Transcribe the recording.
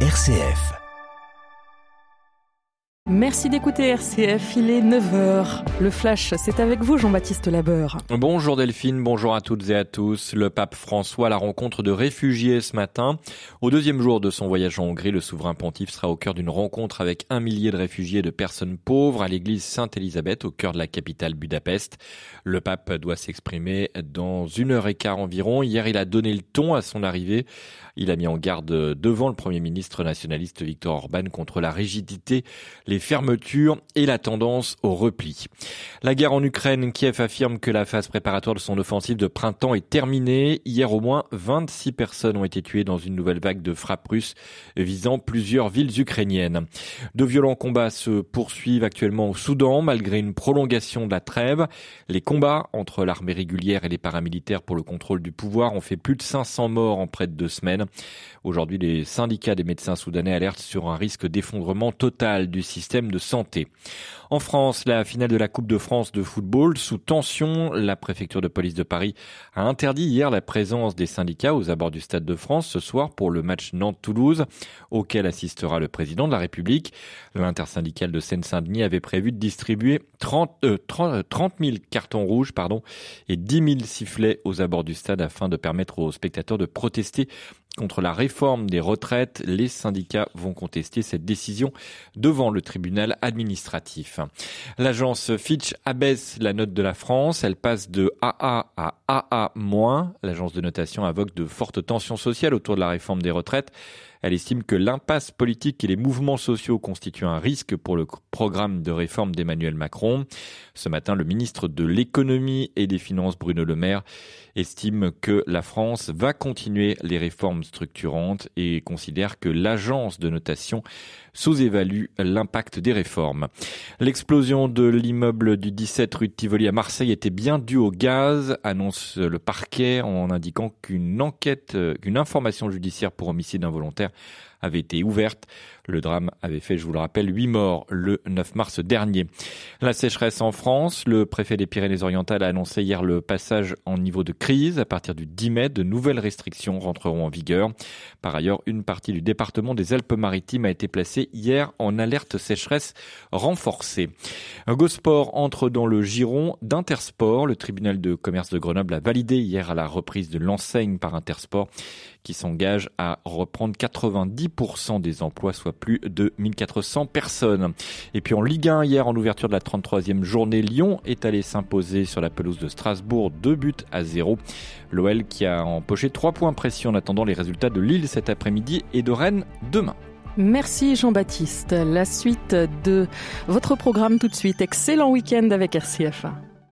RCF. Merci d'écouter RCF, il est 9h. Le flash, c'est avec vous Jean-Baptiste Labeur. Bonjour Delphine, bonjour à toutes et à tous. Le pape François la rencontre de réfugiés ce matin. Au deuxième jour de son voyage en Hongrie, le souverain pontife sera au cœur d'une rencontre avec un millier de réfugiés et de personnes pauvres à l'église Sainte-Élisabeth au cœur de la capitale Budapest. Le pape doit s'exprimer dans une heure et quart environ. Hier, il a donné le ton à son arrivée. Il a mis en garde devant le premier ministre nationaliste Viktor Orban contre la rigidité, fermetures et la tendance au repli. La guerre en Ukraine, Kiev affirme que la phase préparatoire de son offensive de printemps est terminée. Hier, au moins 26 personnes ont été tuées dans une nouvelle vague de frappes russes visant plusieurs villes ukrainiennes. De violents combats se poursuivent actuellement au Soudan malgré une prolongation de la trêve. Les combats entre l'armée régulière et les paramilitaires pour le contrôle du pouvoir ont fait plus de 500 morts en près de deux semaines. Aujourd'hui, les syndicats des médecins soudanais alertent sur un risque d'effondrement total du système En France, la finale de la Coupe de France de football sous tension. La préfecture de police de Paris a interdit hier la présence des syndicats aux abords du Stade de France ce soir pour le match Nantes-Toulouse auquel assistera le président de la République. L'intersyndicale de Seine-Saint-Denis avait prévu de distribuer 30, 30, 30 000 cartons rouges et 10 000 sifflets aux abords du stade afin de permettre aux spectateurs de protester contre la réforme des retraites. Les syndicats vont contester cette décision devant le tribunal administratif. L'agence Fitch abaisse la note de la France. Elle passe de AA à AA-. L'agence de notation invoque de fortes tensions sociales autour de la réforme des retraites. Elle estime que l'impasse politique et les mouvements sociaux constituent un risque pour le programme de réforme d'Emmanuel Macron. Ce matin, le ministre de l'économie et des finances, Bruno Le Maire, estime que la France va continuer les réformes structurantes et considère que l'agence de notation sous-évalue l'impact des réformes. L'explosion de l'immeuble du 17 rue de Tivoli à Marseille était bien due au gaz, annonce le parquet en indiquant qu'une enquête, qu'une information judiciaire pour homicide involontaire avait été ouverte. Le drame avait fait, je vous le rappelle, 8 morts le 9 mars dernier. La sécheresse en France, le préfet des Pyrénées-Orientales a annoncé hier le passage en niveau de crise. À partir du 10 mai, de nouvelles restrictions rentreront en vigueur. Par ailleurs, une partie du département des Alpes-Maritimes a été placée hier en alerte sécheresse renforcée. Gosport entre dans le giron d'Intersport. Le tribunal de commerce de Grenoble a validé hier à la reprise de l'enseigne par Intersport qui s'engage à reprendre 90% des emplois, soit plus de 1400 personnes. Et puis en Ligue 1, hier, en ouverture de la 33e journée, Lyon est allé s'imposer sur la pelouse de Strasbourg, deux buts à zéro. L'OL qui a empoché trois points précis en attendant les résultats de Lille cet après-midi et de Rennes demain. Merci Jean-Baptiste. La suite de votre programme tout de suite. Excellent week-end avec RCFA.